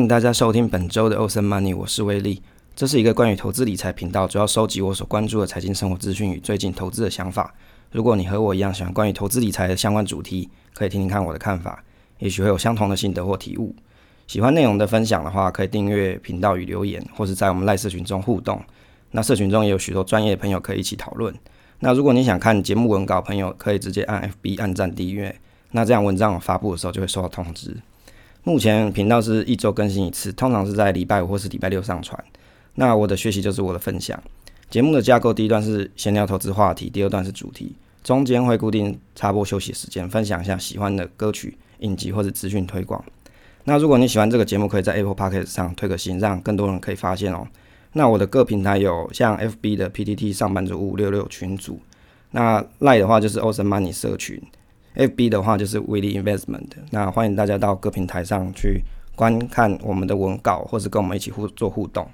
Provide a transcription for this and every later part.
欢迎大家收听本周的 Ocean Money，我是威利。这是一个关于投资理财频道，主要收集我所关注的财经生活资讯与最近投资的想法。如果你和我一样喜欢关于投资理财的相关主题，可以听听看我的看法，也许会有相同的心得或体悟。喜欢内容的分享的话，可以订阅频道与留言，或是在我们赖社群中互动。那社群中也有许多专业朋友可以一起讨论。那如果你想看节目文稿，朋友可以直接按 FB 按赞订阅，那这样文章发布的时候就会收到通知。目前频道是一周更新一次，通常是在礼拜五或是礼拜六上传。那我的学习就是我的分享。节目的架构，第一段是闲聊投资话题，第二段是主题，中间会固定插播休息时间，分享一下喜欢的歌曲、影集或者资讯推广。那如果你喜欢这个节目，可以在 Apple Podcast 上推个新，让更多人可以发现哦。那我的各平台有像 FB 的 PTT 上班族五五六六群组，那 Lie 的话就是 Ocean Money 社群，FB 的话就是 Willy Investment。那欢迎大家到各平台上去观看我们的文稿，或是跟我们一起互做互动。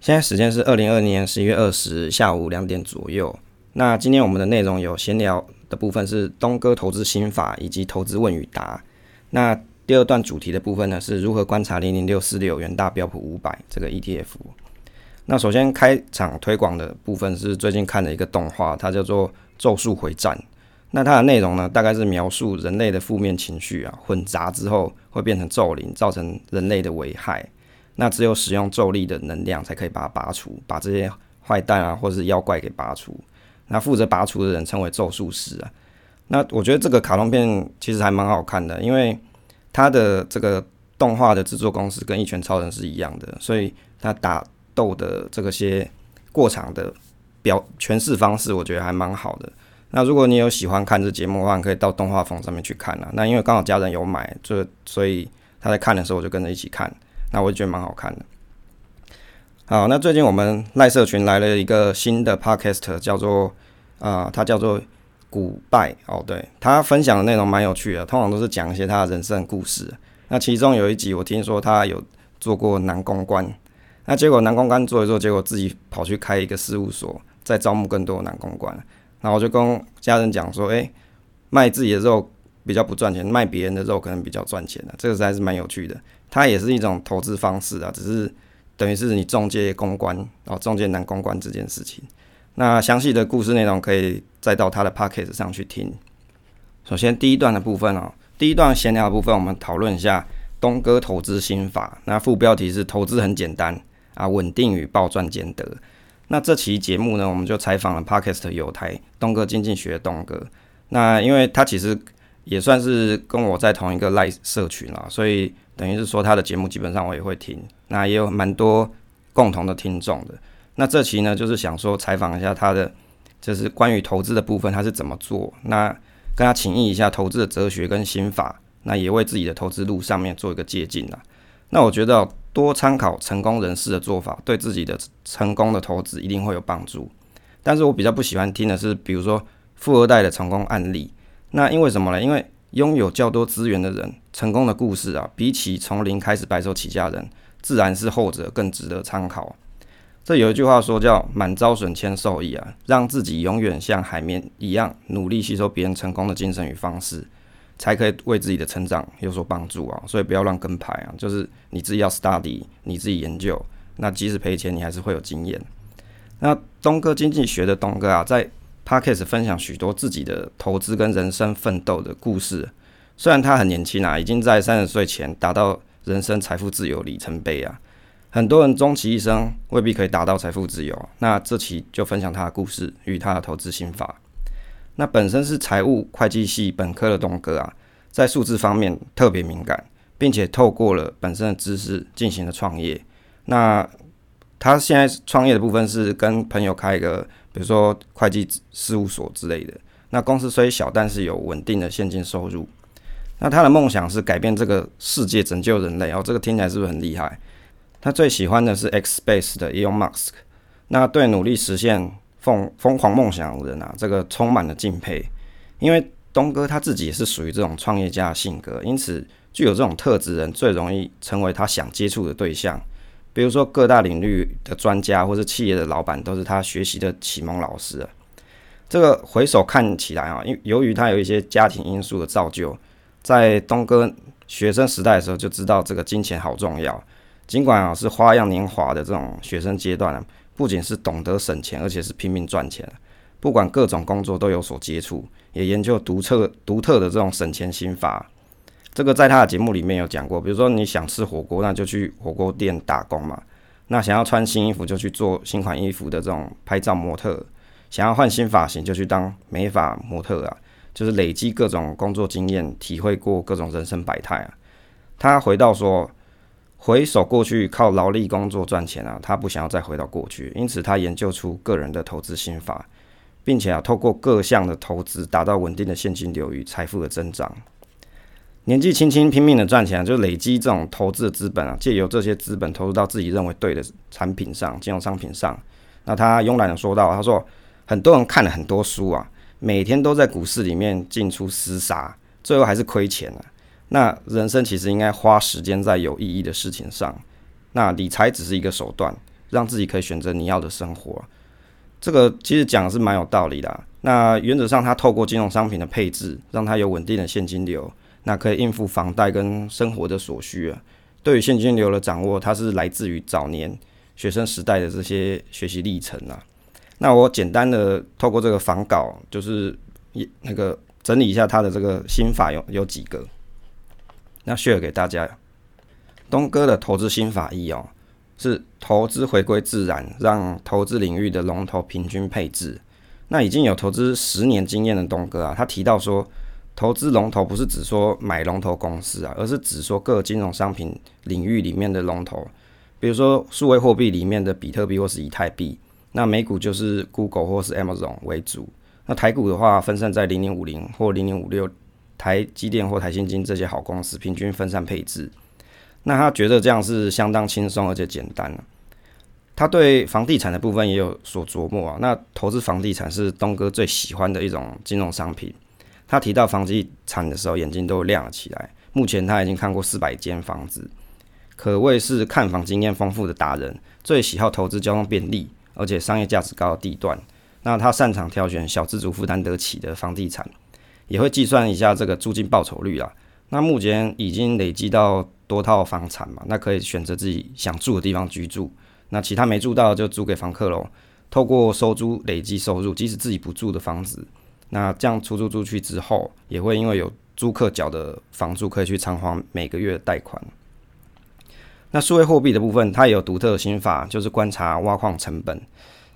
现在时间是二零二年十一月二十下午两点左右。那今天我们的内容有闲聊的部分是东哥投资心法以及投资问与答。那第二段主题的部分呢是如何观察零零六四六元大标普五百这个 ETF。那首先开场推广的部分是最近看的一个动画，它叫做《咒术回战》。那它的内容呢大概是描述人类的负面情绪啊混杂之后会变成咒灵，造成人类的危害。那只有使用咒力的能量才可以把它拔除，把这些坏蛋啊或者是妖怪给拔除。那负责拔除的人称为咒术师啊。那我觉得这个卡通片其实还蛮好看的，因为它的这个动画的制作公司跟一拳超人是一样的，所以它打斗的这个些过场的表诠释方式，我觉得还蛮好的。那如果你有喜欢看这节目的话，你可以到动画风上面去看啊。那因为刚好家人有买，就所以他在看的时候，我就跟着一起看。那我就觉得蛮好看的。好，那最近我们赖社群来了一个新的 podcast，叫做啊，它叫做古拜哦，对，他分享的内容蛮有趣的，通常都是讲一些他的人生故事。那其中有一集，我听说他有做过男公关，那结果男公关做一做，结果自己跑去开一个事务所，在招募更多男公关。然后就跟家人讲说，诶，卖自己的肉比较不赚钱，卖别人的肉可能比较赚钱的，这个实在是蛮有趣的。它也是一种投资方式啊，只是等于是你中介公关，然后中介男公关这件事情。那详细的故事内容可以再到他的 p o c k e t 上去听。首先第一段的部分哦，第一段闲聊的部分，我们讨论一下东哥投资心法。那副标题是投资很简单啊，稳定与暴赚兼得。那这期节目呢，我们就采访了 Podcast 有台东哥经济学东哥。那因为他其实也算是跟我在同一个 Live 社群啦，所以。等于是说他的节目基本上我也会听，那也有蛮多共同的听众的。那这期呢，就是想说采访一下他的，就是关于投资的部分他是怎么做，那跟他请益一下投资的哲学跟心法，那也为自己的投资路上面做一个借鉴啦。那我觉得多参考成功人士的做法，对自己的成功的投资一定会有帮助。但是我比较不喜欢听的是，比如说富二代的成功案例，那因为什么呢？因为拥有较多资源的人，成功的故事啊，比起从零开始白手起家人，自然是后者更值得参考。这有一句话说叫“满招损，谦受益”啊，让自己永远像海绵一样努力吸收别人成功的精神与方式，才可以为自己的成长有所帮助啊。所以不要乱跟牌啊，就是你自己要 study，你自己研究，那即使赔钱，你还是会有经验。那东哥经济学的东哥啊，在 Parkes 分享许多自己的投资跟人生奋斗的故事。虽然他很年轻啊，已经在三十岁前达到人生财富自由里程碑啊。很多人终其一生未必可以达到财富自由。那这期就分享他的故事与他的投资心法。那本身是财务会计系本科的东哥啊，在数字方面特别敏感，并且透过了本身的知识进行了创业。那他现在创业的部分是跟朋友开一个。比如说会计事务所之类的，那公司虽小，但是有稳定的现金收入。那他的梦想是改变这个世界，拯救人类。哦，这个听起来是不是很厉害？他最喜欢的是 X Space 的 Elon Musk。那对努力实现疯疯狂梦想的人啊，这个充满了敬佩。因为东哥他自己也是属于这种创业家的性格，因此具有这种特质人最容易成为他想接触的对象。比如说各大领域的专家或是企业的老板都是他学习的启蒙老师。这个回首看起来啊，因由于他有一些家庭因素的造就，在东哥学生时代的时候就知道这个金钱好重要。尽管啊是花样年华的这种学生阶段啊，不仅是懂得省钱，而且是拼命赚钱。不管各种工作都有所接触，也研究独特独特的这种省钱心法。这个在他的节目里面有讲过，比如说你想吃火锅，那就去火锅店打工嘛。那想要穿新衣服，就去做新款衣服的这种拍照模特；想要换新发型，就去当美发模特啊。就是累积各种工作经验，体会过各种人生百态啊。他回到说，回首过去靠劳力工作赚钱啊，他不想要再回到过去，因此他研究出个人的投资心法，并且啊，透过各项的投资，达到稳定的现金流与财富的增长。年纪轻轻拼命的赚钱，就累积这种投资的资本啊，借由这些资本投入到自己认为对的产品上、金融商品上。那他慵懒的说到，他说很多人看了很多书啊，每天都在股市里面进出厮杀，最后还是亏钱了。那人生其实应该花时间在有意义的事情上。那理财只是一个手段，让自己可以选择你要的生活。这个其实讲的是蛮有道理的。那原则上，他透过金融商品的配置，让他有稳定的现金流。那可以应付房贷跟生活的所需啊。对于现金流的掌握，它是来自于早年学生时代的这些学习历程啊。那我简单的透过这个访稿，就是一那个整理一下他的这个心法有有几个，那 share 给大家。东哥的投资新法一哦，是投资回归自然，让投资领域的龙头平均配置。那已经有投资十年经验的东哥啊，他提到说。投资龙头不是只说买龙头公司啊，而是指说各金融商品领域里面的龙头，比如说数位货币里面的比特币或是以太币。那美股就是 Google 或是 Amazon 为主。那台股的话，分散在零零五零或零零五六，台积电或台新金这些好公司，平均分散配置。那他觉得这样是相当轻松而且简单。他对房地产的部分也有所琢磨啊。那投资房地产是东哥最喜欢的一种金融商品。他提到房地产的时候，眼睛都亮了起来。目前他已经看过四百间房子，可谓是看房经验丰富的达人。最喜好投资交通便利而且商业价值高的地段。那他擅长挑选小资主负担得起的房地产，也会计算一下这个租金报酬率啊。那目前已经累积到多套房产嘛，那可以选择自己想住的地方居住。那其他没住到就租给房客喽。透过收租累积收入，即使自己不住的房子。那这样出租出去之后，也会因为有租客缴的房租，可以去偿还每个月的贷款。那数位货币的部分，它也有独特的心法，就是观察挖矿成本。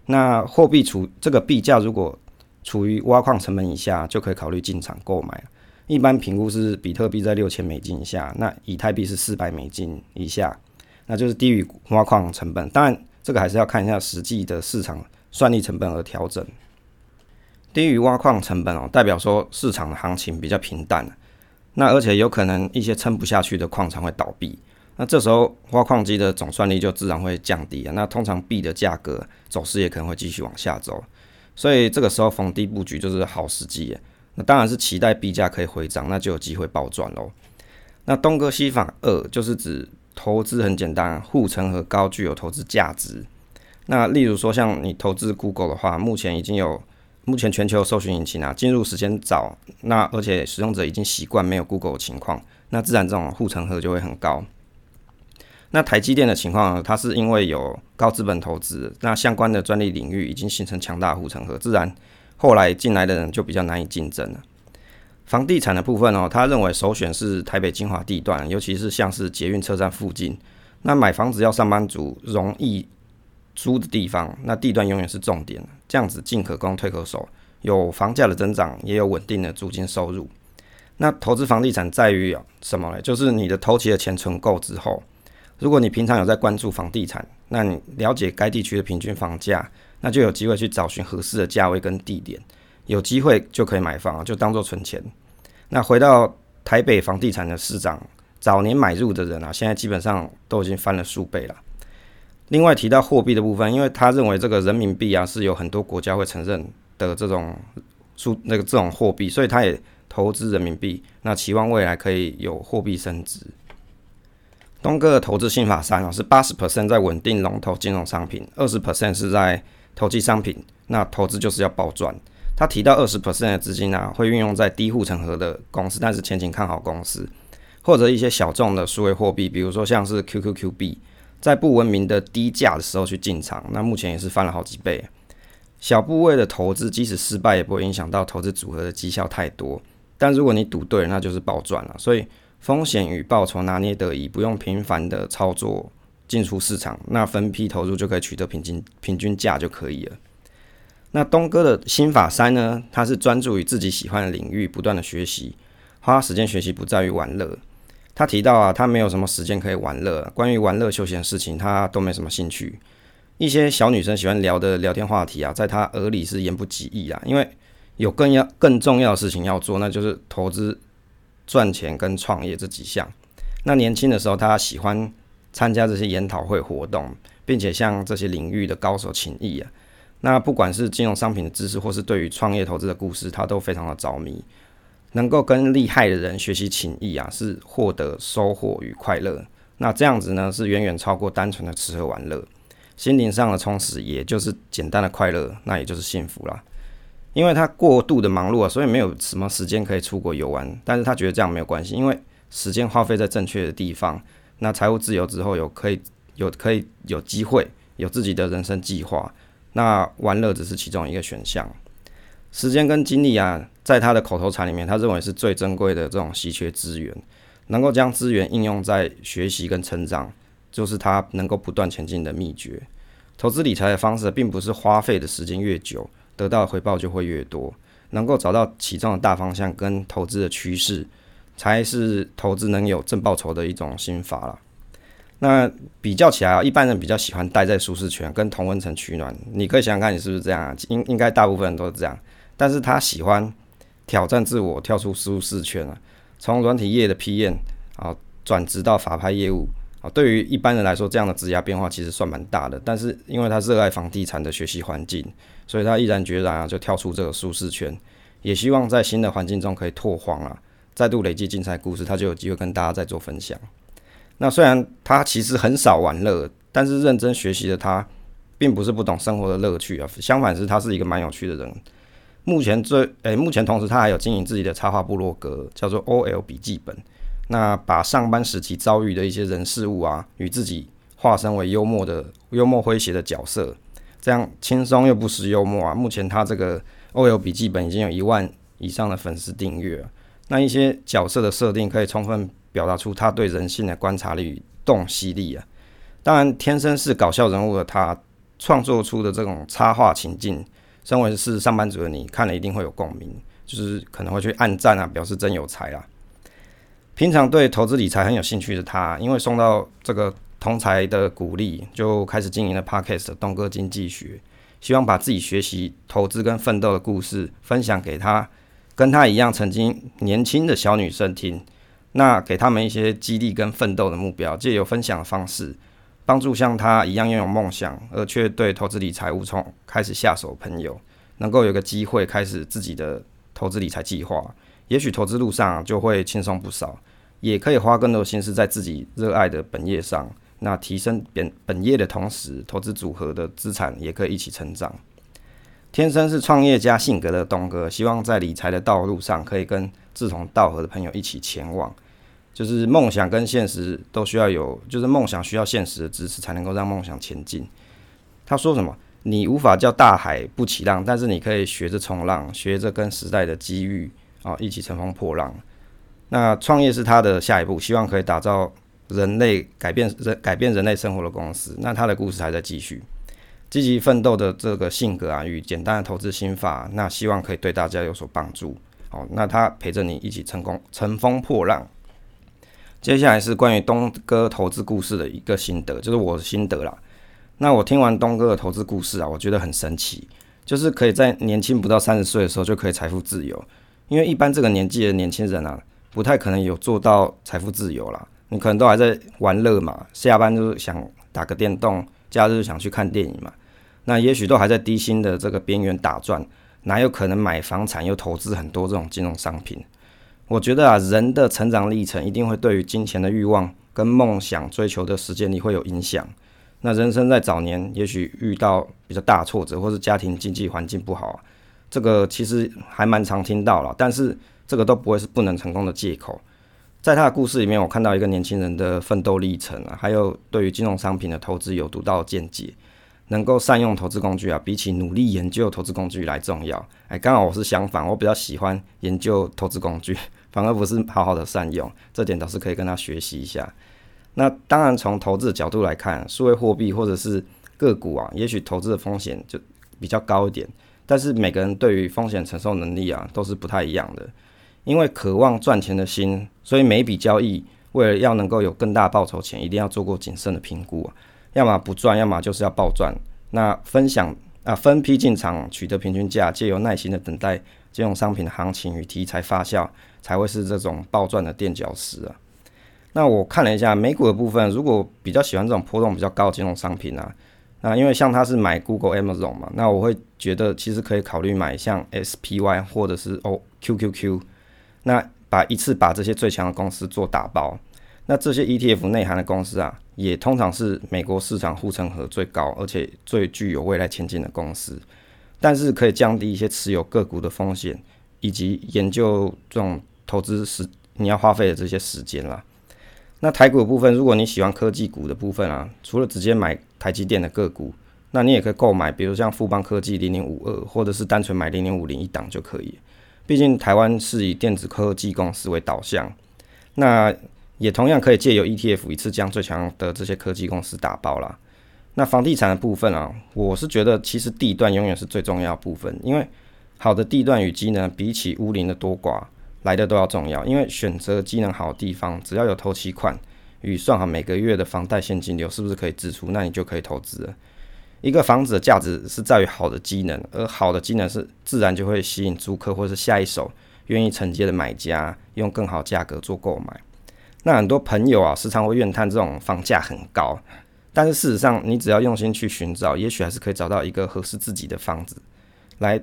那货币储这个币价如果处于挖矿成本以下，就可以考虑进场购买。一般评估是比特币在六千美金以下，那以太币是四百美金以下，那就是低于挖矿成本。当然，这个还是要看一下实际的市场算力成本而调整。低于挖矿成本哦，代表说市场的行情比较平淡，那而且有可能一些撑不下去的矿场会倒闭，那这时候挖矿机的总算力就自然会降低啊。那通常币的价格走势也可能会继续往下走，所以这个时候逢低布局就是好时机。那当然是期待币价可以回涨，那就有机会暴赚喽。那东哥西法二就是指投资很简单，护城河高，具有投资价值。那例如说像你投资 Google 的话，目前已经有。目前全球搜寻引擎啊，进入时间早，那而且使用者已经习惯没有 Google 的情况，那自然这种护城河就会很高。那台积电的情况，它是因为有高资本投资，那相关的专利领域已经形成强大护城河，自然后来进来的人就比较难以竞争了。房地产的部分哦，他认为首选是台北精华地段，尤其是像是捷运车站附近，那买房子要上班族容易。租的地方，那地段永远是重点，这样子进可攻退可守，有房价的增长，也有稳定的租金收入。那投资房地产在于什么呢？就是你的投期的钱存够之后，如果你平常有在关注房地产，那你了解该地区的平均房价，那就有机会去找寻合适的价位跟地点，有机会就可以买房，就当做存钱。那回到台北房地产的市长，早年买入的人啊，现在基本上都已经翻了数倍了。另外提到货币的部分，因为他认为这个人民币啊是有很多国家会承认的这种数那个这种货币，所以他也投资人民币，那期望未来可以有货币升值。东哥的投资心法三啊是八十 percent 在稳定龙头金融商品，二十 percent 是在投机商品。那投资就是要暴赚。他提到二十 percent 的资金啊会运用在低护城河的公司，但是前景看好公司，或者一些小众的数位货币，比如说像是 QQQ 币，在不文明的低价的时候去进场，那目前也是翻了好几倍。小部位的投资，即使失败，也不会影响到投资组合的绩效太多。但如果你赌对，那就是暴赚了。所以风险与报酬拿捏得宜，不用频繁的操作进出市场，那分批投入就可以取得平均平均价就可以了。那东哥的心法三呢？他是专注于自己喜欢的领域，不断的学习，花时间学习不在于玩乐。他提到啊，他没有什么时间可以玩乐，关于玩乐休闲的事情，他都没什么兴趣。一些小女生喜欢聊的聊天话题啊，在他耳里是言不及义啊，因为有更要更重要的事情要做，那就是投资、赚钱跟创业这几项。那年轻的时候，他喜欢参加这些研讨会活动，并且向这些领域的高手请益啊。那不管是金融商品的知识，或是对于创业投资的故事，他都非常的着迷。能够跟厉害的人学习请益啊，是获得收获与快乐。那这样子呢，是远远超过单纯的吃喝玩乐。心灵上的充实，也就是简单的快乐，那也就是幸福啦。因为他过度的忙碌啊，所以没有什么时间可以出国游玩。但是他觉得这样没有关系，因为时间花费在正确的地方，那财务自由之后，有可以有可以有机会有自己的人生计划。那玩乐只是其中一个选项。时间跟精力啊，在他的口头禅里面，他认为是最珍贵的这种稀缺资源，能够将资源应用在学习跟成长。就是他能够不断前进的秘诀。投资理财的方式，并不是花费的时间越久，得到的回报就会越多。能够找到其中的大方向跟投资的趋势，才是投资能有正报酬的一种心法了。那比较起来啊，一般人比较喜欢待在舒适圈，跟同温层取暖。你可以想想看，你是不是这样啊？应应该大部分人都是这样。但是他喜欢挑战自我，跳出舒适圈啊，从软体业的 PM 啊转职到法拍业务。啊，对于一般人来说，这样的质押变化其实算蛮大的。但是因为他热爱房地产的学习环境，所以他毅然决然啊就跳出这个舒适圈，也希望在新的环境中可以拓荒啊，再度累积精彩故事，他就有机会跟大家再做分享。那虽然他其实很少玩乐，但是认真学习的他，并不是不懂生活的乐趣啊，相反是他是一个蛮有趣的人。目前最诶，目前同时他还有经营自己的插画部落格，叫做 OL 笔记本。那把上班时期遭遇的一些人事物啊，与自己化身为幽默的、幽默诙谐的角色，这样轻松又不失幽默啊。目前他这个 OL 笔记本已经有一万以上的粉丝订阅。那一些角色的设定可以充分表达出他对人性的观察力与洞悉力啊。当然，天生是搞笑人物的他，创作出的这种插画情境，身为是上班族的你看了一定会有共鸣，就是可能会去暗赞啊，表示真有才啊。平常对投资理财很有兴趣的他，因为送到这个同才的鼓励，就开始经营了 Podcast 东哥经济学，希望把自己学习投资跟奋斗的故事分享给他，跟他一样曾经年轻的小女生听，那给他们一些激励跟奋斗的目标，借由分享的方式，帮助像他一样拥有梦想而却对投资理财无从开始下手朋友，能够有个机会开始自己的投资理财计划，也许投资路上就会轻松不少。也可以花更多心思在自己热爱的本业上，那提升本本业的同时，投资组合的资产也可以一起成长。天生是创业家性格的东哥，希望在理财的道路上可以跟志同道合的朋友一起前往。就是梦想跟现实都需要有，就是梦想需要现实的支持，才能够让梦想前进。他说什么？你无法叫大海不起浪，但是你可以学着冲浪，学着跟时代的机遇啊一起乘风破浪。那创业是他的下一步，希望可以打造人类改变人改变人类生活的公司。那他的故事还在继续，积极奋斗的这个性格啊，与简单的投资心法，那希望可以对大家有所帮助。好，那他陪着你一起成功乘风破浪。接下来是关于东哥投资故事的一个心得，就是我的心得啦。那我听完东哥的投资故事啊，我觉得很神奇，就是可以在年轻不到三十岁的时候就可以财富自由，因为一般这个年纪的年轻人啊。不太可能有做到财富自由啦，你可能都还在玩乐嘛，下班就是想打个电动，假日想去看电影嘛，那也许都还在低薪的这个边缘打转，哪有可能买房产又投资很多这种金融商品？我觉得啊，人的成长历程一定会对于金钱的欲望跟梦想追求的时间力会有影响。那人生在早年也许遇到比较大挫折，或是家庭经济环境不好，这个其实还蛮常听到了，但是。这个都不会是不能成功的借口。在他的故事里面，我看到一个年轻人的奋斗历程啊，还有对于金融商品的投资有独到见解，能够善用投资工具啊，比起努力研究投资工具来重要。哎，刚好我是相反，我比较喜欢研究投资工具，反而不是好好的善用，这点倒是可以跟他学习一下。那当然，从投资的角度来看，数位货币或者是个股啊，也许投资的风险就比较高一点。但是每个人对于风险承受能力啊，都是不太一样的。因为渴望赚钱的心，所以每一笔交易为了要能够有更大报酬前，一定要做过谨慎的评估啊。要么不赚，要么就是要暴赚。那分享啊，分批进场取得平均价，借由耐心的等待金融商品的行情与题材发酵，才会是这种暴赚的垫脚石啊。那我看了一下美股的部分，如果比较喜欢这种波动比较高的金融商品啊，那因为像他是买 Google、Amazon 嘛，那我会觉得其实可以考虑买像 SPY 或者是哦 QQQ，那把一次把这些最强的公司做打包，那这些 ETF 内涵的公司啊，也通常是美国市场护城河最高，而且最具有未来前景的公司，但是可以降低一些持有个股的风险，以及研究这种投资时你要花费的这些时间啦。那台股的部分，如果你喜欢科技股的部分啊，除了直接买台积电的个股，那你也可以购买，比如像富邦科技零零五二，或者是单纯买零零五零一档就可以。毕竟台湾是以电子科技公司为导向，那也同样可以借由 ETF 一次将最强的这些科技公司打包啦。那房地产的部分啊，我是觉得其实地段永远是最重要部分，因为好的地段与机能比起屋龄的多寡。来的都要重要，因为选择机能好的地方，只要有投期款与算好每个月的房贷现金流是不是可以支出，那你就可以投资了。一个房子的价值是在于好的机能，而好的机能是自然就会吸引租客或是下一手愿意承接的买家用更好价格做购买。那很多朋友啊，时常会怨叹这种房价很高，但是事实上，你只要用心去寻找，也许还是可以找到一个合适自己的房子，来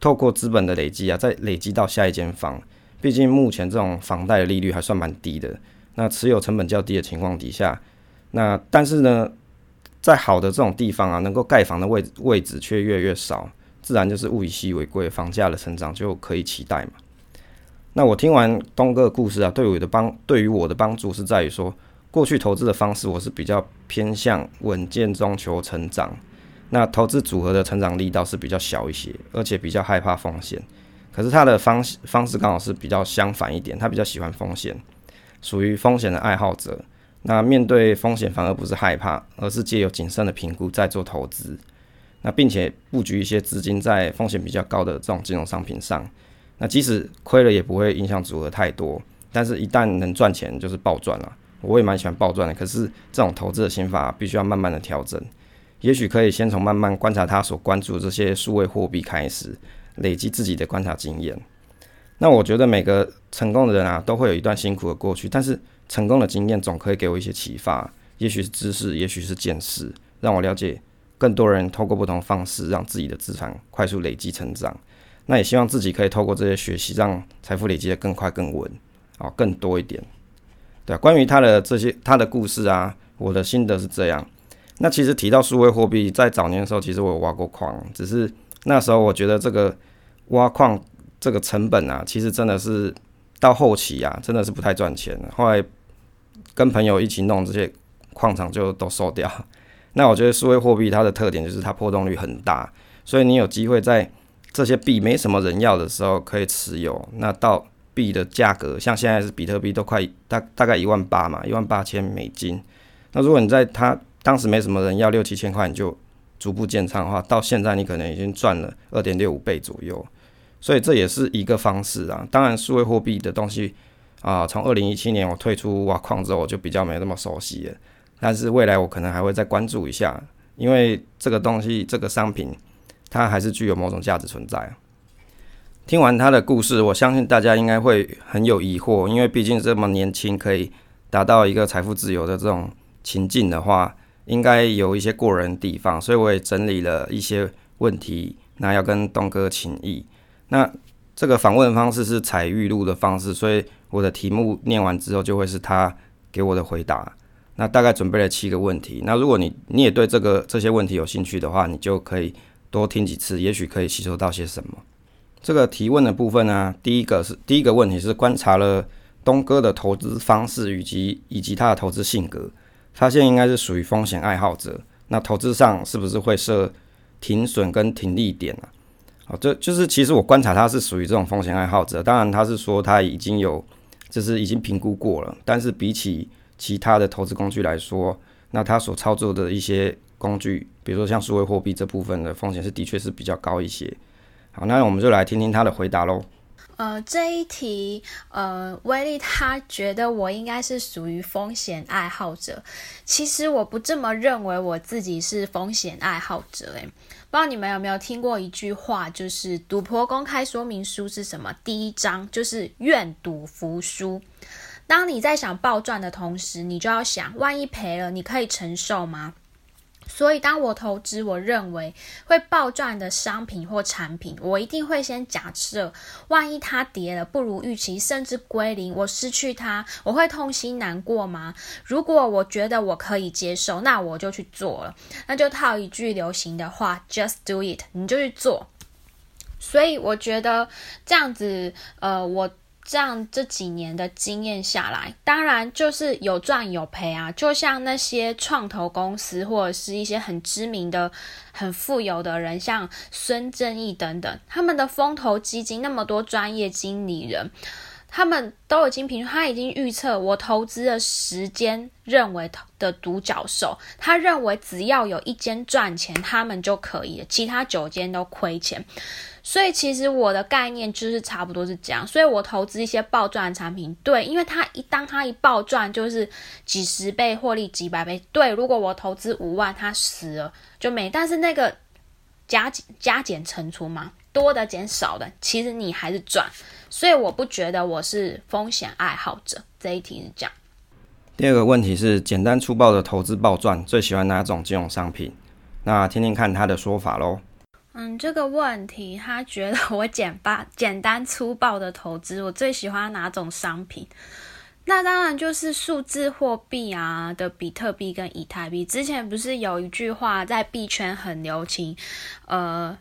透过资本的累积啊，再累积到下一间房。毕竟目前这种房贷的利率还算蛮低的，那持有成本较低的情况底下，那但是呢，在好的这种地方啊，能够盖房的位位置却越来越少，自然就是物以稀为贵，房价的成长就可以期待嘛。那我听完东哥的故事啊，对我的帮对于我的帮助是在于说，过去投资的方式我是比较偏向稳健中求成长，那投资组合的成长力倒是比较小一些，而且比较害怕风险。可是他的方方式刚好是比较相反一点，他比较喜欢风险，属于风险的爱好者。那面对风险反而不是害怕，而是借由谨慎的评估再做投资。那并且布局一些资金在风险比较高的这种金融商品上。那即使亏了也不会影响组合太多，但是一旦能赚钱就是暴赚了。我也蛮喜欢暴赚的，可是这种投资的心法必须要慢慢的调整。也许可以先从慢慢观察他所关注这些数位货币开始。累积自己的观察经验，那我觉得每个成功的人啊，都会有一段辛苦的过去，但是成功的经验总可以给我一些启发，也许是知识，也许是见识，让我了解更多人透过不同方式让自己的资产快速累积成长。那也希望自己可以透过这些学习，让财富累积的更快、更稳，啊，更多一点。对啊，关于他的这些他的故事啊，我的心得是这样。那其实提到数位货币，在早年的时候，其实我有挖过矿，只是。那时候我觉得这个挖矿这个成本啊，其实真的是到后期啊，真的是不太赚钱。后来跟朋友一起弄这些矿场就都收掉。那我觉得数位货币它的特点就是它波动率很大，所以你有机会在这些币没什么人要的时候可以持有。那到币的价格，像现在是比特币都快大大概一万八嘛，一万八千美金。那如果你在它当时没什么人要六七千块，你就逐步建仓的话，到现在你可能已经赚了二点六五倍左右，所以这也是一个方式啊。当然，数位货币的东西啊，从二零一七年我退出挖矿之后，我就比较没那么熟悉了。但是未来我可能还会再关注一下，因为这个东西这个商品它还是具有某种价值存在。听完他的故事，我相信大家应该会很有疑惑，因为毕竟这么年轻可以达到一个财富自由的这种情境的话。应该有一些过人地方，所以我也整理了一些问题，那要跟东哥请益。那这个访问方式是采预录的方式，所以我的题目念完之后就会是他给我的回答。那大概准备了七个问题。那如果你你也对这个这些问题有兴趣的话，你就可以多听几次，也许可以吸收到些什么。这个提问的部分呢，第一个是第一个问题是观察了东哥的投资方式以及以及他的投资性格，发现应该是属于风险爱好者。那投资上是不是会设停损跟停利点啊？哦，这就是其实我观察他是属于这种风险爱好者。当然他是说他已经有就是已经评估过了，但是比起其他的投资工具来说，那他所操作的一些工具，比如说像数位货币这部分的风险是的确是比较高一些。好，那我们就来听听他的回答喽。呃，这一题，呃，威利他觉得我应该是属于风险爱好者。其实我不这么认为，我自己是风险爱好者。诶，不知道你们有没有听过一句话，就是赌博公开说明书是什么？第一章就是愿赌服输。当你在想暴赚的同时，你就要想，万一赔了，你可以承受吗？所以，当我投资我认为会暴赚的商品或产品，我一定会先假设，万一它跌了不如预期，甚至归零，我失去它，我会痛心难过吗？如果我觉得我可以接受，那我就去做了。那就套一句流行的话，just do it，你就去做。所以，我觉得这样子，呃，我。这样这几年的经验下来，当然就是有赚有赔啊。就像那些创投公司或者是一些很知名的、很富有的人，像孙正义等等，他们的风投基金那么多专业经理人，他们都已经评，他已经预测我投资的时间认为的独角兽，他认为只要有一间赚钱，他们就可以了，其他九间都亏钱。所以其实我的概念就是差不多是这样，所以我投资一些暴赚的产品，对，因为它一当它一暴赚就是几十倍获利几百倍，对。如果我投资五万，它死了就没，但是那个加减加减乘除嘛，多的减少的，其实你还是赚。所以我不觉得我是风险爱好者。这一题是这样。第二个问题是简单粗暴的投资暴赚，最喜欢哪种金融商品？那听听看他的说法喽。嗯，这个问题，他觉得我简单简单粗暴的投资，我最喜欢哪种商品？那当然就是数字货币啊的比特币跟以太币。之前不是有一句话在币圈很流行，呃。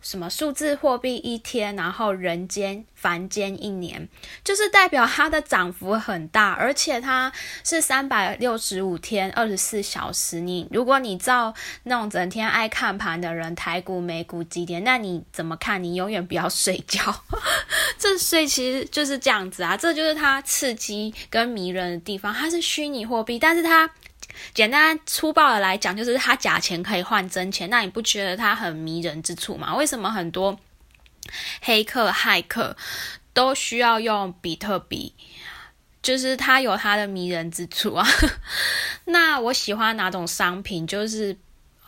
什么数字货币一天，然后人间凡间一年，就是代表它的涨幅很大，而且它是三百六十五天二十四小时。你如果你照那种整天爱看盘的人，台股美股几点，那你怎么看？你永远不要睡觉。这所以其实就是这样子啊，这就是它刺激跟迷人的地方。它是虚拟货币，但是它。简单粗暴的来讲，就是它假钱可以换真钱，那你不觉得它很迷人之处吗？为什么很多黑客、骇客都需要用比特币？就是它有它的迷人之处啊。那我喜欢哪种商品？就是。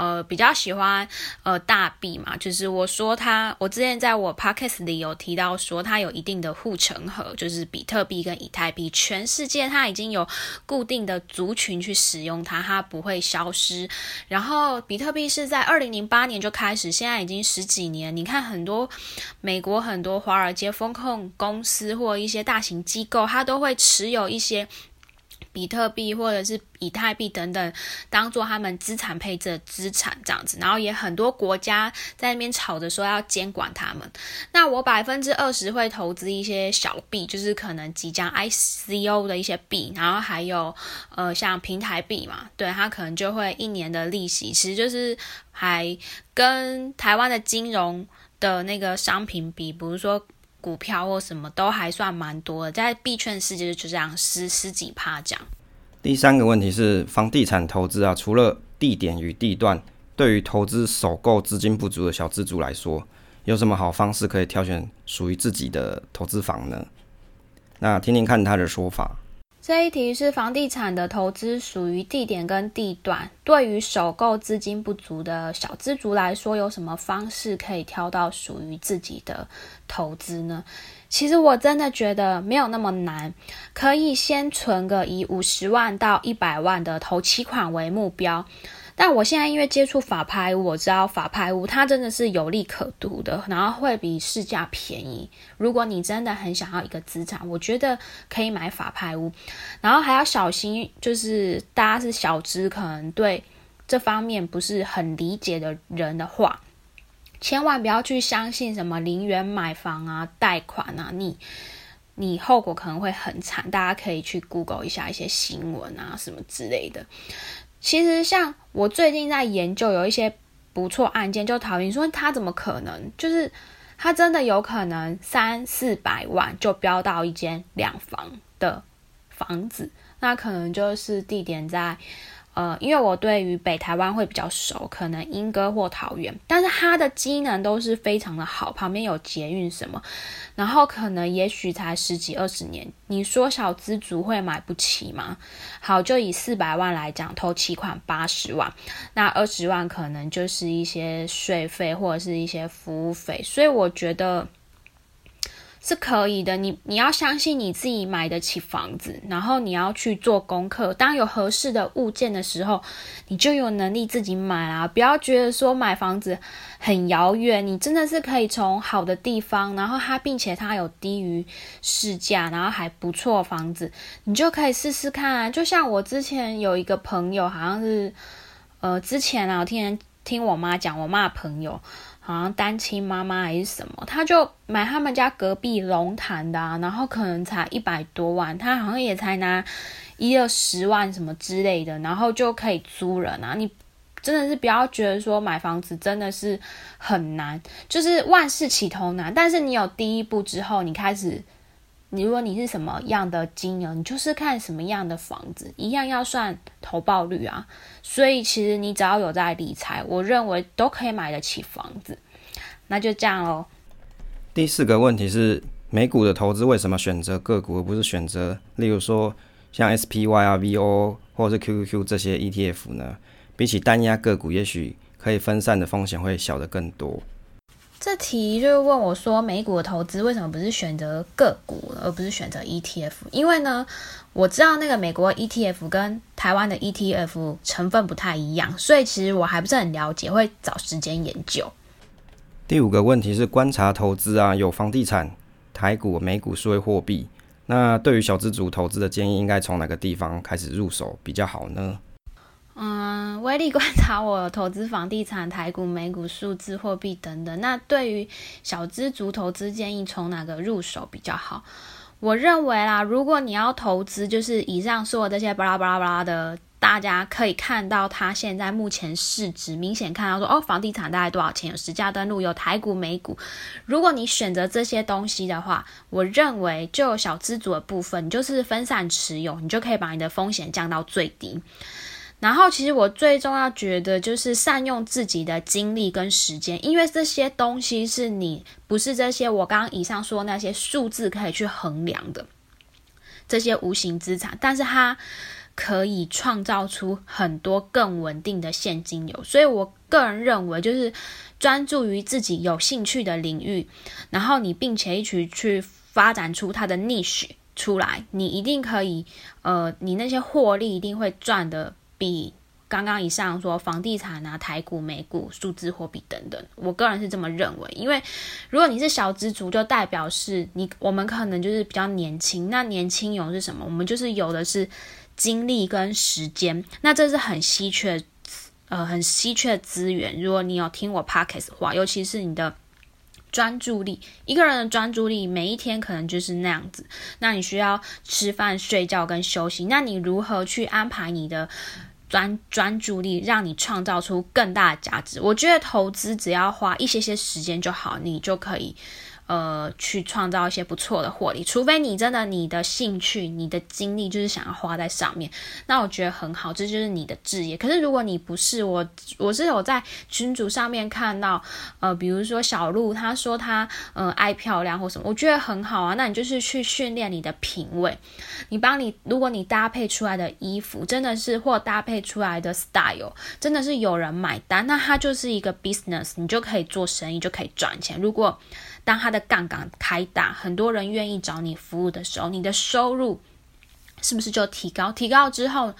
呃，比较喜欢呃大币嘛，就是我说它，我之前在我 podcast 里有提到说它有一定的护城河，就是比特币跟以太币，全世界它已经有固定的族群去使用它，它不会消失。然后比特币是在二零零八年就开始，现在已经十几年。你看很多美国很多华尔街风控公司或一些大型机构，它都会持有一些。比特币或者是以太币等等，当做他们资产配置的资产这样子，然后也很多国家在那边吵着说要监管他们。那我百分之二十会投资一些小币，就是可能即将 ICO 的一些币，然后还有呃像平台币嘛，对它可能就会一年的利息，其实就是还跟台湾的金融的那个商品比，比如说。股票或什么都还算蛮多的，在币圈世界就这样十十几趴这样。第三个问题是房地产投资啊，除了地点与地段，对于投资首购资金不足的小资族来说，有什么好方式可以挑选属于自己的投资房呢？那听听看他的说法。这一题是房地产的投资属于地点跟地段，对于首购资金不足的小资族来说，有什么方式可以挑到属于自己的投资呢？其实我真的觉得没有那么难，可以先存个以五十万到一百万的投期款为目标。但我现在因为接触法拍屋，我知道法拍屋它真的是有利可图的，然后会比市价便宜。如果你真的很想要一个资产，我觉得可以买法拍屋，然后还要小心，就是大家是小资，可能对这方面不是很理解的人的话，千万不要去相信什么零元买房啊、贷款啊，你。你后果可能会很惨。大家可以去 Google 一下一些新闻啊什么之类的。其实像我最近在研究有一些不错案件，就讨论说他怎么可能，就是他真的有可能三四百万就标到一间两房的房子，那可能就是地点在。呃，因为我对于北台湾会比较熟，可能莺歌或桃园，但是它的机能都是非常的好，旁边有捷运什么，然后可能也许才十几二十年，你说小资族会买不起吗？好，就以四百万来讲，头期款八十万，那二十万可能就是一些税费或者是一些服务费，所以我觉得。是可以的，你你要相信你自己买得起房子，然后你要去做功课。当有合适的物件的时候，你就有能力自己买啦。不要觉得说买房子很遥远，你真的是可以从好的地方，然后它并且它有低于市价，然后还不错房子，你就可以试试看啊。就像我之前有一个朋友，好像是呃之前啊，我听听我妈讲，我妈朋友。好像单亲妈妈还是什么，他就买他们家隔壁龙潭的，然后可能才一百多万，他好像也才拿一二十万什么之类的，然后就可以租人啊。你真的是不要觉得说买房子真的是很难，就是万事起头难，但是你有第一步之后，你开始。你如果你是什么样的金额，你就是看什么样的房子，一样要算投报率啊。所以其实你只要有在理财，我认为都可以买得起房子。那就这样喽。第四个问题是，美股的投资为什么选择个股而不是选择，例如说像 SPY 啊、VO 或者是 QQQ 这些 ETF 呢？比起单压个股，也许可以分散的风险会小得更多。这题就是问我说，美股的投资为什么不是选择个股，而不是选择 ETF？因为呢，我知道那个美国 ETF 跟台湾的 ETF 成分不太一样，所以其实我还不是很了解，会找时间研究。第五个问题是观察投资啊，有房地产、台股、美股、数位货币。那对于小资族投资的建议，应该从哪个地方开始入手比较好呢？嗯，威力观察我投资房地产、台股、美股、数字货币等等。那对于小资族投资建议，从哪个入手比较好？我认为啦，如果你要投资，就是以上说的这些巴拉巴拉巴拉的，大家可以看到它现在目前市值，明显看到说哦，房地产大概多少钱？有实价登录，有台股、美股。如果你选择这些东西的话，我认为就小资族的部分，你就是分散持有，你就可以把你的风险降到最低。然后，其实我最重要觉得就是善用自己的精力跟时间，因为这些东西是你不是这些我刚刚以上说那些数字可以去衡量的这些无形资产，但是它可以创造出很多更稳定的现金流。所以我个人认为，就是专注于自己有兴趣的领域，然后你并且一起去发展出它的 niche 出来，你一定可以，呃，你那些获利一定会赚的。比刚刚以上说房地产啊、台股、美股、数字货币等等，我个人是这么认为。因为如果你是小资族，就代表是你我们可能就是比较年轻。那年轻有是什么？我们就是有的是精力跟时间。那这是很稀缺，呃，很稀缺资源。如果你有听我 podcast 话，尤其是你的专注力，一个人的专注力，每一天可能就是那样子。那你需要吃饭、睡觉跟休息。那你如何去安排你的？专专注力让你创造出更大的价值。我觉得投资只要花一些些时间就好，你就可以。呃，去创造一些不错的获利，除非你真的你的兴趣、你的精力就是想要花在上面，那我觉得很好，这就是你的职业。可是如果你不是我，我是有在群组上面看到，呃，比如说小鹿，他说他嗯爱漂亮或什么，我觉得很好啊。那你就是去训练你的品味，你帮你，如果你搭配出来的衣服真的是或搭配出来的 style 真的是有人买单，那它就是一个 business，你就可以做生意，就可以赚钱。如果当它的杠杆开大，很多人愿意找你服务的时候，你的收入是不是就提高？提高之后，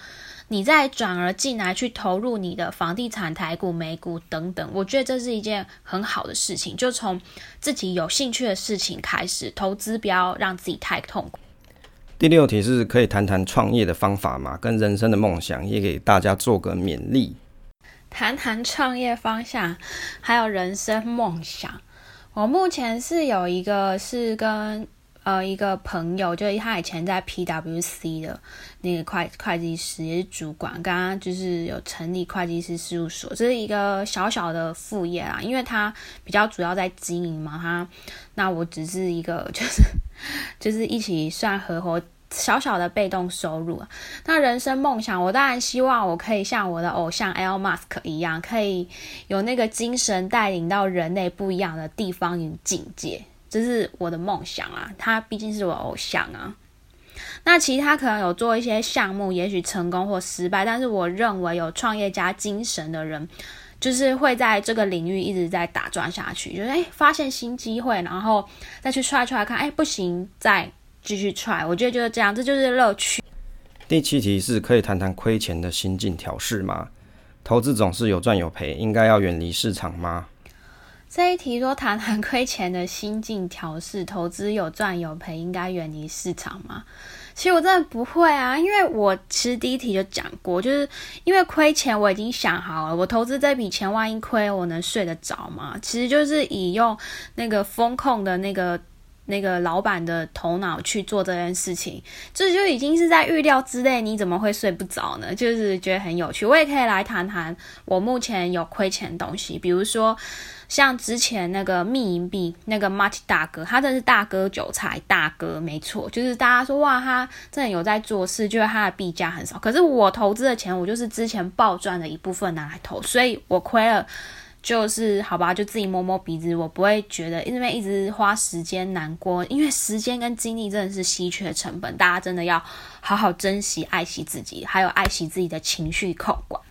你再转而进来去投入你的房地产、台股、美股等等，我觉得这是一件很好的事情。就从自己有兴趣的事情开始投资，不要让自己太痛苦。第六题是可以谈谈创业的方法吗？跟人生的梦想，也给大家做个勉励。谈谈创业方向，还有人生梦想。我目前是有一个是跟呃一个朋友，就是他以前在 PWC 的那个会会计师，也是主管，刚刚就是有成立会计师事务所，这是一个小小的副业啦，因为他比较主要在经营嘛，他那我只是一个就是 就是一起算合伙。小小的被动收入啊，那人生梦想，我当然希望我可以像我的偶像 El Musk 一样，可以有那个精神带领到人类不一样的地方与境界，这是我的梦想啊。他毕竟是我偶像啊。那其他可能有做一些项目，也许成功或失败，但是我认为有创业家精神的人，就是会在这个领域一直在打转下去，就是诶发现新机会，然后再去踹出来看，哎不行再。继续踹，我觉得就是这样，这就是乐趣。第七题是可以谈谈亏钱的心境调试吗？投资总是有赚有赔，应该要远离市场吗？这一题说谈谈亏钱的心境调试，投资有赚有赔，应该远离市场吗？其实我真的不会啊，因为我其实第一题就讲过，就是因为亏钱，我已经想好了，我投资这笔钱万一亏，我能睡得着吗？其实就是以用那个风控的那个。那个老板的头脑去做这件事情，这就已经是在预料之内。你怎么会睡不着呢？就是觉得很有趣。我也可以来谈谈我目前有亏钱的东西，比如说像之前那个密银币，那个 Mart 大哥，他真是大哥韭菜大哥，没错，就是大家说哇，他真的有在做事，就是他的币价很少。可是我投资的钱，我就是之前暴赚的一部分拿来投，所以我亏了。就是好吧，就自己摸摸鼻子，我不会觉得因为一直花时间难过，因为时间跟精力真的是稀缺成本，大家真的要好好珍惜、爱惜自己，还有爱惜自己的情绪控管。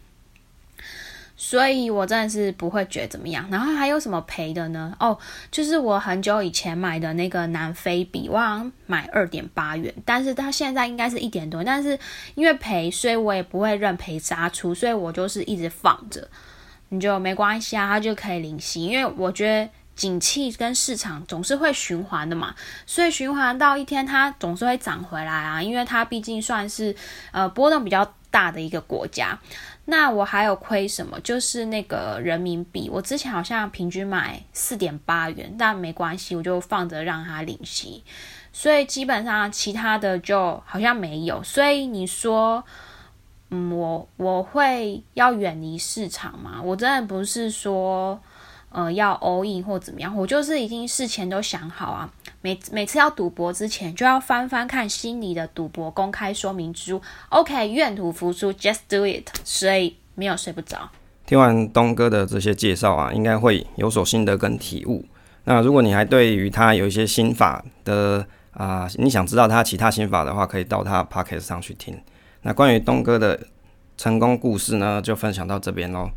所以我真的是不会觉得怎么样。然后还有什么赔的呢？哦，就是我很久以前买的那个南非币，我好像买二点八元，但是它现在应该是一点多，但是因为赔，所以我也不会认赔杀出，所以我就是一直放着。你就没关系啊，它就可以领息，因为我觉得景气跟市场总是会循环的嘛，所以循环到一天它总是会涨回来啊，因为它毕竟算是呃波动比较大的一个国家。那我还有亏什么？就是那个人民币，我之前好像平均买四点八元，但没关系，我就放着让它领息，所以基本上其他的就好像没有。所以你说。嗯，我我会要远离市场嘛？我真的不是说，呃，要 all in 或怎么样，我就是已经事前都想好啊。每每次要赌博之前，就要翻翻看心里的赌博公开说明书。OK，愿赌服输，just do it。所以没有睡不着。听完东哥的这些介绍啊，应该会有所心得跟体悟。那如果你还对于他有一些心法的啊，你想知道他其他心法的话，可以到他 podcast 上去听。那关于东哥的成功故事呢，就分享到这边喽。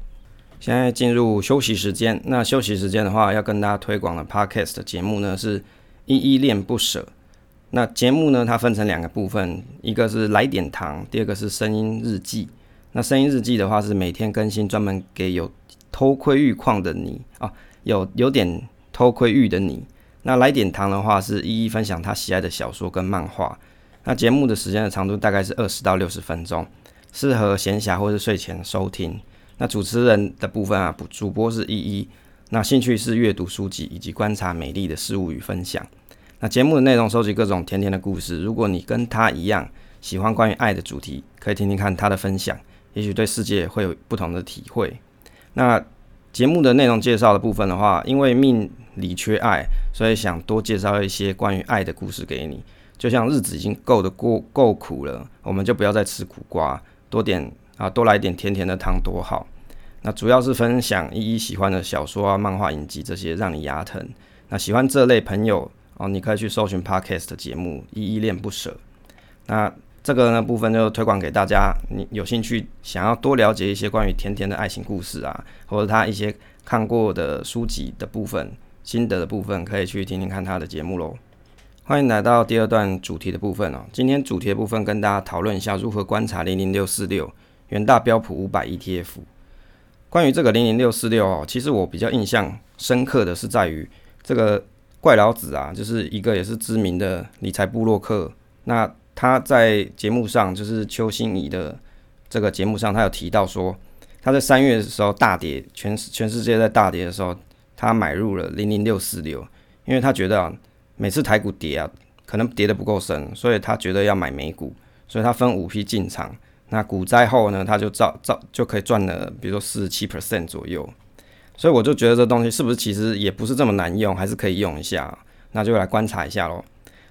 现在进入休息时间。那休息时间的话，要跟大家推广的 podcast 节目呢是依依恋不舍。那节目呢，它分成两个部分，一个是来点糖，第二个是声音日记。那声音日记的话是每天更新，专门给有偷窥欲况的你啊，有有点偷窥欲的你。那来点糖的话是一一分享他喜爱的小说跟漫画。那节目的时间的长度大概是二十到六十分钟，适合闲暇或是睡前收听。那主持人的部分啊，主播是依依，那兴趣是阅读书籍以及观察美丽的事物与分享。那节目的内容收集各种甜甜的故事。如果你跟他一样喜欢关于爱的主题，可以听听看他的分享，也许对世界会有不同的体会。那节目的内容介绍的部分的话，因为命里缺爱，所以想多介绍一些关于爱的故事给你。就像日子已经够的过够苦了，我们就不要再吃苦瓜，多点啊，多来点甜甜的糖多好。那主要是分享依依喜欢的小说啊、漫画、影集这些，让你牙疼。那喜欢这类朋友哦，你可以去搜寻 Podcast 节目《依依恋不舍》。那这个呢部分就推广给大家，你有兴趣想要多了解一些关于甜甜的爱情故事啊，或者他一些看过的书籍的部分、心得的部分，可以去听听看他的节目喽。欢迎来到第二段主题的部分哦。今天主题的部分跟大家讨论一下如何观察零零六四六元大标普五百 ETF。关于这个零零六四六哦，其实我比较印象深刻的是在于这个怪老子啊，就是一个也是知名的理财部落客。那他在节目上，就是邱心怡的这个节目上，他有提到说，他在三月的时候大跌，全全世界在大跌的时候，他买入了零零六四六，因为他觉得啊。每次台股跌啊，可能跌得不够深，所以他觉得要买美股，所以他分五批进场。那股灾后呢，他就照照就可以赚了，比如说四十七 percent 左右。所以我就觉得这东西是不是其实也不是这么难用，还是可以用一下。那就来观察一下喽。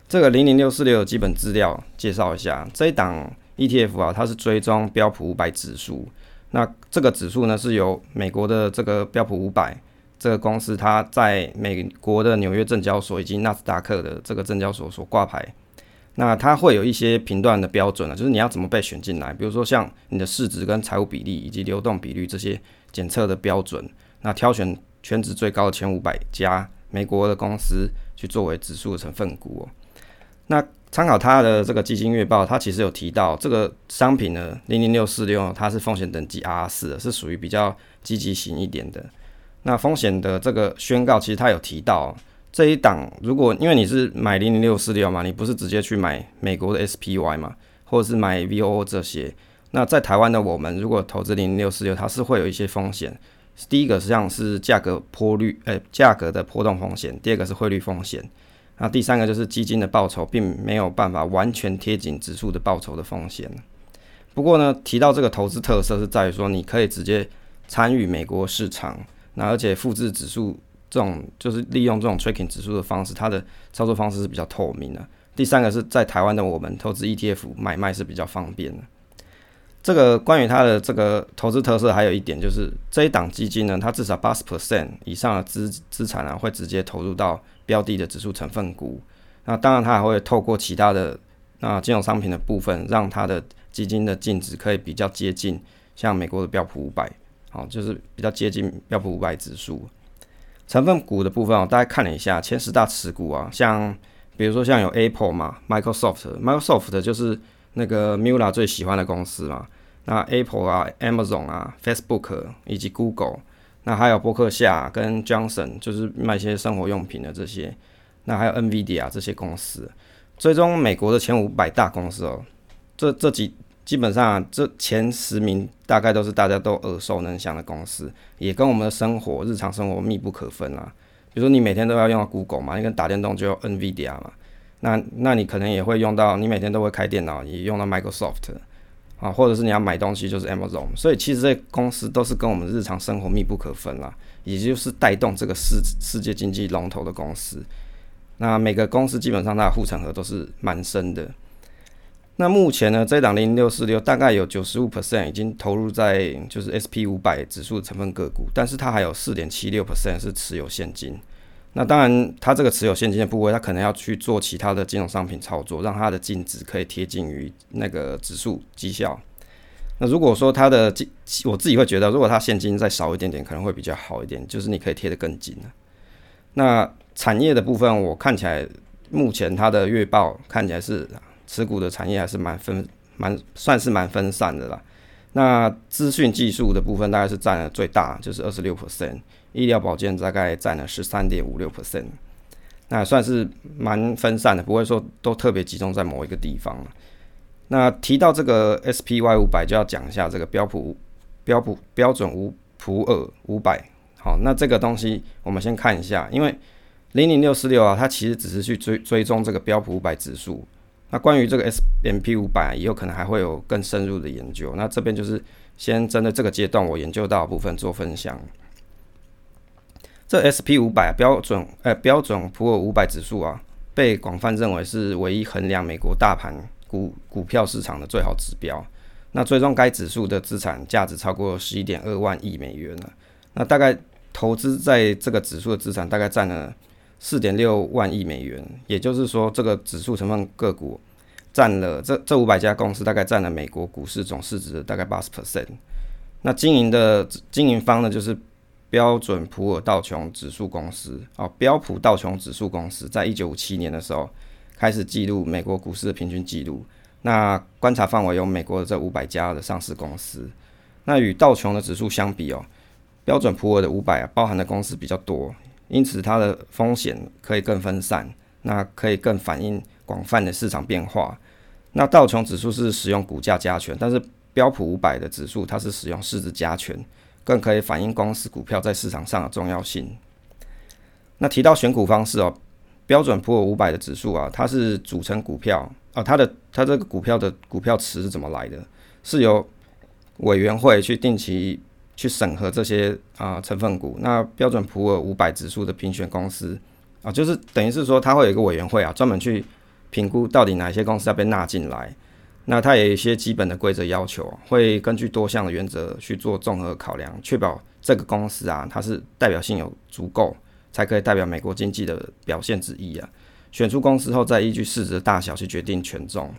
这个零零六四六的基本资料介绍一下，这一档 ETF 啊，它是追踪标普五百指数。那这个指数呢，是由美国的这个标普五百这个公司，它在美国的纽约证交所以及纳斯达克的这个证交所所挂牌。那它会有一些评断的标准啊，就是你要怎么被选进来，比如说像你的市值跟财务比例以及流动比率这些检测的标准。那挑选全值最高的前五百家美国的公司去作为指数的成分股。那参考它的这个基金月报，它其实有提到这个商品呢，零零六四六，它是风险等级 R 四，是属于比较积极型一点的。那风险的这个宣告，其实它有提到。这一档，如果因为你是买零零六四六嘛，你不是直接去买美国的 SPY 嘛，或者是买 VOO 这些，那在台湾的我们如果投资零零六四六，它是会有一些风险。第一个实际上是价格波率，呃，价格的波动风险；第二个是汇率风险；那第三个就是基金的报酬并没有办法完全贴紧指数的报酬的风险。不过呢，提到这个投资特色是在于说，你可以直接参与美国市场，那而且复制指数。这种就是利用这种 tracking 指数的方式，它的操作方式是比较透明的。第三个是在台湾的我们投资 ETF 买卖是比较方便的。这个关于它的这个投资特色，还有一点就是这一档基金呢，它至少八十 percent 以上的资资产啊，会直接投入到标的的指数成分股。那当然，它还会透过其他的那金融商品的部分，让它的基金的净值可以比较接近像美国的标普五百，好，就是比较接近标普五百指数。成分股的部分，哦大家看了一下前十大持股啊，像比如说像有 Apple 嘛，Microsoft，Microsoft 就是那个 Mula 最喜欢的公司嘛。那 Apple 啊，Amazon 啊，Facebook 以及 Google，那还有伯克夏跟 Johnson，就是卖一些生活用品的这些。那还有 NVIDIA 这些公司，最终美国的前五百大公司哦，这这几。基本上啊，这前十名大概都是大家都耳熟能详的公司，也跟我们的生活、日常生活密不可分啊。比如说，你每天都要用到 Google 嘛，你跟打电动就 NVIDIA 嘛。那那你可能也会用到，你每天都会开电脑，也用到 Microsoft 啊，或者是你要买东西就是 Amazon。所以其实这公司都是跟我们日常生活密不可分啦，也就是带动这个世世界经济龙头的公司。那每个公司基本上它的护城河都是蛮深的。那目前呢，这档零六四六大概有九十五 percent 已经投入在就是 S P 五百指数成分个股，但是它还有四点七六 percent 是持有现金。那当然，它这个持有现金的部位，它可能要去做其他的金融商品操作，让它的净值可以贴近于那个指数绩效。那如果说它的，我自己会觉得，如果它现金再少一点点，可能会比较好一点，就是你可以贴得更紧那产业的部分，我看起来目前它的月报看起来是。持股的产业还是蛮分蛮算是蛮分散的啦。那资讯技术的部分大概是占了最大，就是二十六 percent。医疗保健大概占了十三点五六 percent。那算是蛮分散的，不会说都特别集中在某一个地方那提到这个 SPY 五百，就要讲一下这个标普标普标准五普尔五百。好，那这个东西我们先看一下，因为零零六四六啊，它其实只是去追追踪这个标普五百指数。那关于这个 S M P 五百，以后可能还会有更深入的研究。那这边就是先针对这个阶段我研究到的部分做分享。这 S P 五百标准，呃，标准普尔五百指数啊，被广泛认为是唯一衡量美国大盘股股票市场的最好指标。那最终该指数的资产价值超过十一点二万亿美元了。那大概投资在这个指数的资产大概占了。四点六万亿美元，也就是说，这个指数成分个股占了这这五百家公司，大概占了美国股市总市值的大概八十 percent。那经营的经营方呢，就是标准普尔道琼指数公司啊，标普道琼指数公司，在一九五七年的时候开始记录美国股市的平均记录。那观察范围有美国的这五百家的上市公司。那与道琼的指数相比哦，标准普尔的五百啊，包含的公司比较多。因此，它的风险可以更分散，那可以更反映广泛的市场变化。那道琼指数是使用股价加权，但是标普五百的指数它是使用市值加权，更可以反映公司股票在市场上的重要性。那提到选股方式哦，标准普尔五百的指数啊，它是组成股票啊，它的它这个股票的股票池是怎么来的？是由委员会去定期去审核这些啊成分股。那标准普尔五百指数的评选公司啊，就是等于是说它会有一个委员会啊，专门去评估到底哪些公司要被纳进来。那它有一些基本的规则要求，会根据多项的原则去做综合考量，确保这个公司啊，它是代表性有足够。才可以代表美国经济的表现之一啊。选出公司后，再依据市值的大小去决定权重。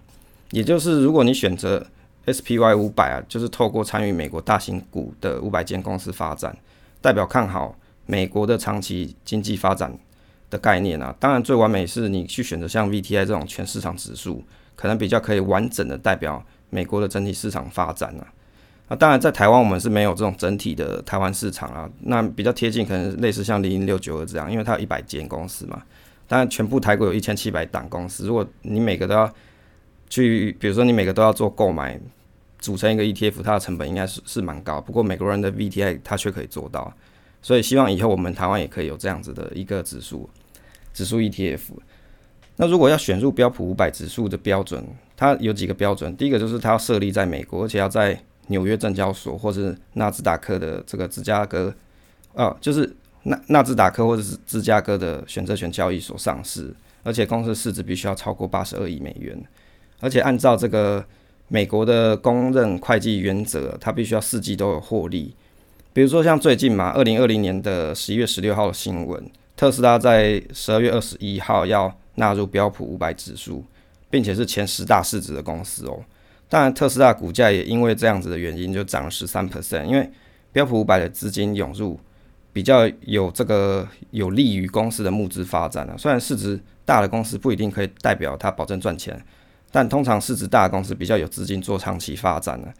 也就是，如果你选择 SPY 五百啊，就是透过参与美国大型股的五百间公司发展，代表看好美国的长期经济发展的概念啊。当然，最完美是你去选择像 VTI 这种全市场指数，可能比较可以完整的代表美国的整体市场发展啊。那当然，在台湾我们是没有这种整体的台湾市场啊。那比较贴近，可能类似像零零六九二这样，因为它有一百间公司嘛。当然，全部台股有一千七百档公司，如果你每个都要去，比如说你每个都要做购买，组成一个 ETF，它的成本应该是是蛮高。不过美国人的 VTI 它却可以做到，所以希望以后我们台湾也可以有这样子的一个指数指数 ETF。那如果要选入标普五百指数的标准，它有几个标准？第一个就是它要设立在美国，而且要在纽约证交所或是纳斯达克的这个芝加哥，呃，就是纳纳斯达克或者是芝加哥的选择权交易所上市，而且公司市值必须要超过八十二亿美元，而且按照这个美国的公认会计原则，它必须要四季都有获利。比如说像最近嘛，二零二零年的十一月十六号的新闻，特斯拉在十二月二十一号要纳入标普五百指数，并且是前十大市值的公司哦。当然，特斯拉股价也因为这样子的原因就涨了十三 percent。因为标普五百的资金涌入，比较有这个有利于公司的募资发展啊。虽然市值大的公司不一定可以代表它保证赚钱，但通常市值大的公司比较有资金做长期发展的。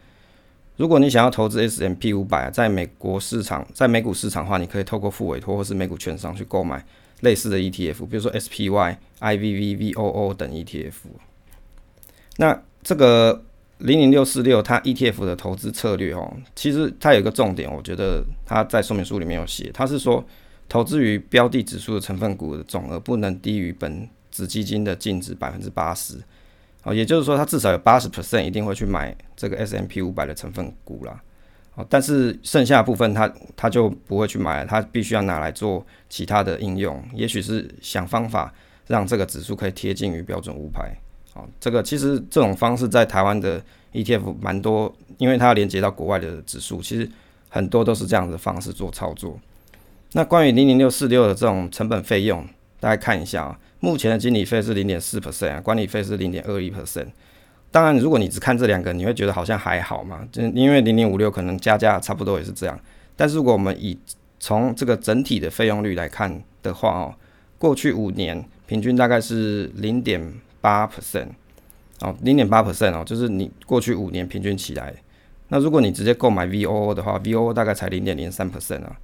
如果你想要投资 S M P 五百，在美国市场，在美股市场的话，你可以透过副委托或是美股券商去购买类似的 E T F，比如说 S P Y、I V V、V O O 等 E T F。那这个。零零六四六，它 ETF 的投资策略哦，其实它有一个重点，我觉得它在说明书里面有写，它是说投资于标的指数的成分股的总额不能低于本子基金的净值百分之八十，哦，也就是说它至少有八十 percent 一定会去买这个 S M P 五百的成分股啦，哦，但是剩下部分它它就不会去买，它必须要拿来做其他的应用，也许是想方法让这个指数可以贴近于标准五百。哦，这个其实这种方式在台湾的 ETF 蛮多，因为它连接到国外的指数，其实很多都是这样的方式做操作。那关于零零六四六的这种成本费用，大家看一下啊，目前的经理费是零点四 percent，管理费是零点二一 percent。当然，如果你只看这两个，你会觉得好像还好嘛，就因为零点五六可能加价差不多也是这样。但是如果我们以从这个整体的费用率来看的话哦，过去五年平均大概是零点。八 percent 哦，零点八 percent 哦，就是你过去五年平均起来。那如果你直接购买 VOO 的话，VOO 大概才零点零三 percent 啊。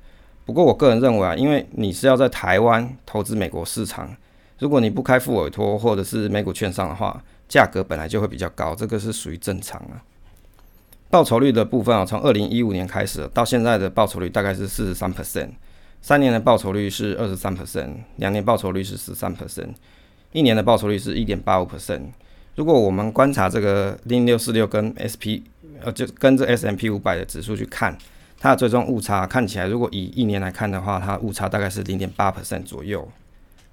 不过我个人认为啊，因为你是要在台湾投资美国市场，如果你不开副委托或者是美股券商的话，价格本来就会比较高，这个是属于正常啊。报酬率的部分啊，从二零一五年开始到现在的报酬率大概是四十三 percent，三年的报酬率是二十三 percent，两年报酬率是十三 percent。一年的报酬率是一点八五 percent。如果我们观察这个零六四六跟 SP，呃，就跟这 S M P 五百的指数去看，它的最终误差看起来，如果以一年来看的话，它误差大概是零点八 percent 左右。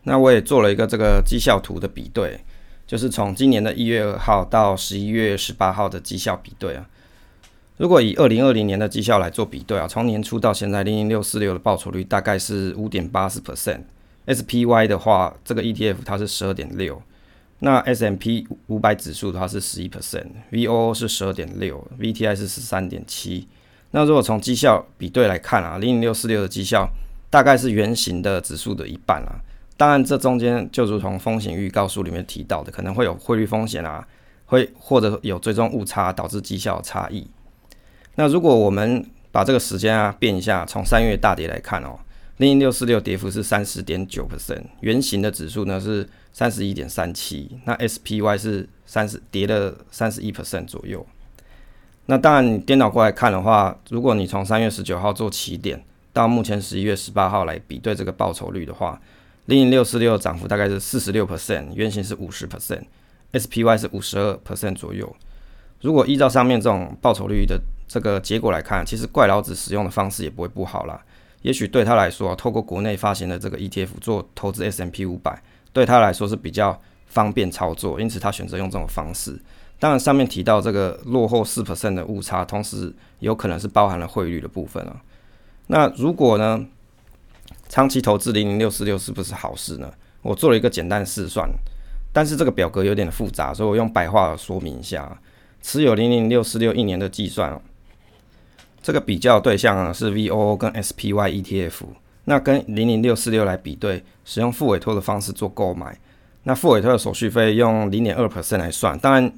那我也做了一个这个绩效图的比对，就是从今年的一月二号到十一月十八号的绩效比对啊。如果以二零二零年的绩效来做比对啊，从年初到现在，零零六四六的报酬率大概是五点八四 percent。SPY 的话，这个 ETF 它是十二点六，那 S M P 五百指数的话是十一 percent，VOO 是十二点六，VTI 是十三点七。那如果从绩效比对来看啊，零零六四六的绩效大概是圆形的指数的一半啊。当然，这中间就如同风险预告书里面提到的，可能会有汇率风险啊，会或者有最终误差导致绩效差异。那如果我们把这个时间啊变一下，从三月大跌来看哦。零零六四六跌幅是三十点九 percent，圆形的指数呢是三十一点三七，那 SPY 是三十跌了三十一 percent 左右。那当然你颠倒过来看的话，如果你从三月十九号做起点到目前十一月十八号来比对这个报酬率的话，零零六四六涨幅大概是四十六 percent，原型是五十 percent，SPY 是五十二 percent 左右。如果依照上面这种报酬率的这个结果来看，其实怪老子使用的方式也不会不好啦。也许对他来说，透过国内发行的这个 ETF 做投资 S&P 五百，对他来说是比较方便操作，因此他选择用这种方式。当然，上面提到这个落后四 percent 的误差，同时有可能是包含了汇率的部分啊。那如果呢，长期投资零零六四六是不是好事呢？我做了一个简单试算，但是这个表格有点复杂，所以我用白话说明一下。持有零零六四六一年的计算，这个比较对象呢是 VOO 跟 SPY ETF。那跟零零六四六来比对，使用付委托的方式做购买，那付委托的手续费用零点二 percent 来算，当然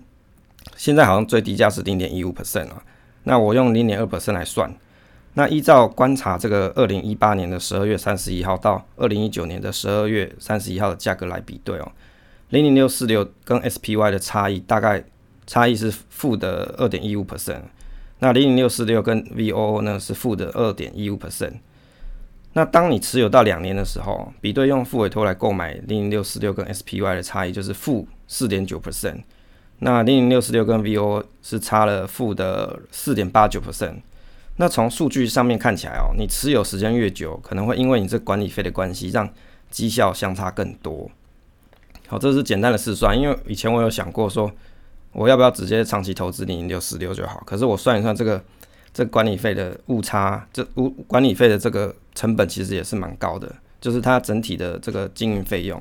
现在好像最低价是零点一五 percent 啊。那我用零点二 percent 来算，那依照观察这个二零一八年的十二月三十一号到二零一九年的十二月三十一号的价格来比对哦，零零六四六跟 SPY 的差异大概。差异是负的二点一五 percent，那零零六四六跟 VOO 呢是负的二点一五 percent。那当你持有到两年的时候，比对用付委托来购买零零六四六跟 SPY 的差异就是负四点九 percent，那零零六四六跟 VOO 是差了负的四点八九 percent。那从数据上面看起来哦，你持有时间越久，可能会因为你这管理费的关系，让绩效相差更多。好，这是简单的试算，因为以前我有想过说。我要不要直接长期投资零零六四六就好？可是我算一算，这个这管理费的误差，这误管理费的这个成本其实也是蛮高的，就是它整体的这个经营费用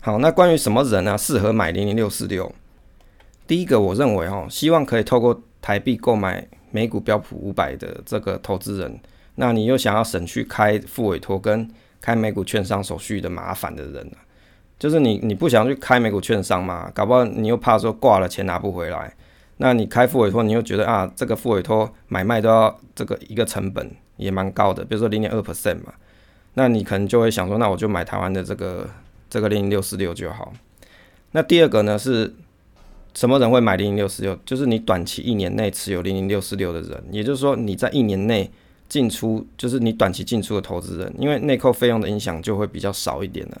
好，那关于什么人呢适合买零零六四六？第一个，我认为哦，希望可以透过台币购买美股标普五百的这个投资人，那你又想要省去开副委托跟开美股券商手续的麻烦的人就是你，你不想去开美股券商嘛？搞不好你又怕说挂了钱拿不回来。那你开副委托，你又觉得啊，这个副委托买卖都要这个一个成本也蛮高的，比如说零点二 percent 嘛。那你可能就会想说，那我就买台湾的这个这个零零六四六就好。那第二个呢是什么人会买零零六四六？就是你短期一年内持有零零六四六的人，也就是说你在一年内进出，就是你短期进出的投资人，因为内扣费用的影响就会比较少一点了。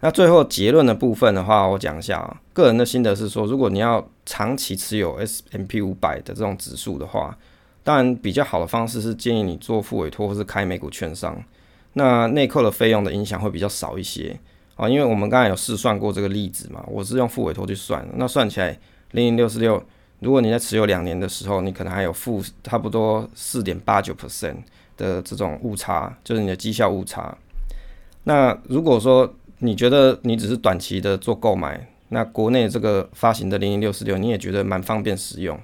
那最后结论的部分的话，我讲一下啊，个人的心得是说，如果你要长期持有 S M P 五百的这种指数的话，当然比较好的方式是建议你做副委托或是开美股券商，那内扣的费用的影响会比较少一些。啊，因为我们刚才有试算过这个例子嘛，我是用副委托去算，那算起来零零六四六，如果你在持有两年的时候，你可能还有负差不多四点八九 percent 的这种误差，就是你的绩效误差。那如果说你觉得你只是短期的做购买，那国内这个发行的零零六四六你也觉得蛮方便使用，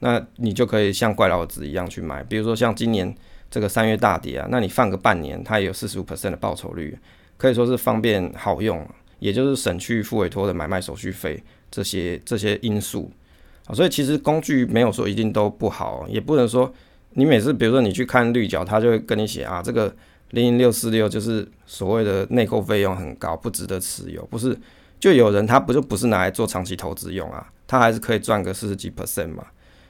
那你就可以像怪老子一样去买。比如说像今年这个三月大跌啊，那你放个半年，它也有四十五 percent 的报酬率，可以说是方便好用，也就是省去付委托的买卖手续费这些这些因素啊。所以其实工具没有说一定都不好，也不能说你每次比如说你去看绿角，他就会跟你写啊这个。零零六四六就是所谓的内扣费用很高，不值得持有。不是，就有人他不就不是拿来做长期投资用啊？他还是可以赚个四十几 percent 嘛。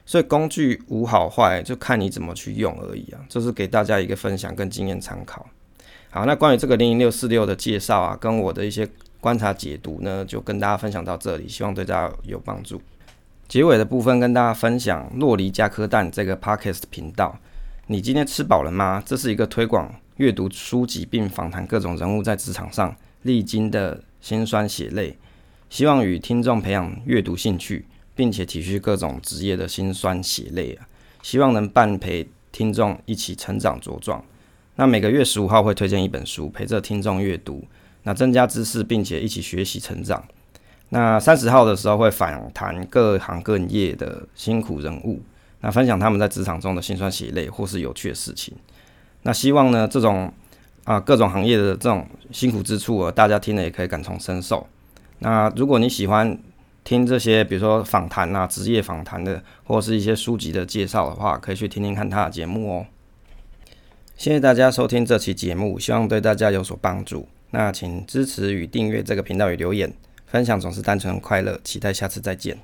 所以工具无好坏，就看你怎么去用而已啊。这是给大家一个分享跟经验参考。好，那关于这个零零六四六的介绍啊，跟我的一些观察解读呢，就跟大家分享到这里，希望对大家有帮助。结尾的部分跟大家分享洛梨加科蛋这个 podcast 频道。你今天吃饱了吗？这是一个推广。阅读书籍并访谈各种人物在职场上历经的辛酸血泪，希望与听众培养阅读兴趣，并且体恤各种职业的辛酸血泪啊！希望能伴陪听众一起成长茁壮。那每个月十五号会推荐一本书，陪着听众阅读，那增加知识，并且一起学习成长。那三十号的时候会访谈各行各业的辛苦人物，那分享他们在职场中的辛酸血泪或是有趣的事情。那希望呢，这种啊各种行业的这种辛苦之处啊，大家听了也可以感同身受。那如果你喜欢听这些，比如说访谈啊、职业访谈的，或者是一些书籍的介绍的话，可以去听听看他的节目哦。谢谢大家收听这期节目，希望对大家有所帮助。那请支持与订阅这个频道与留言，分享总是单纯快乐，期待下次再见。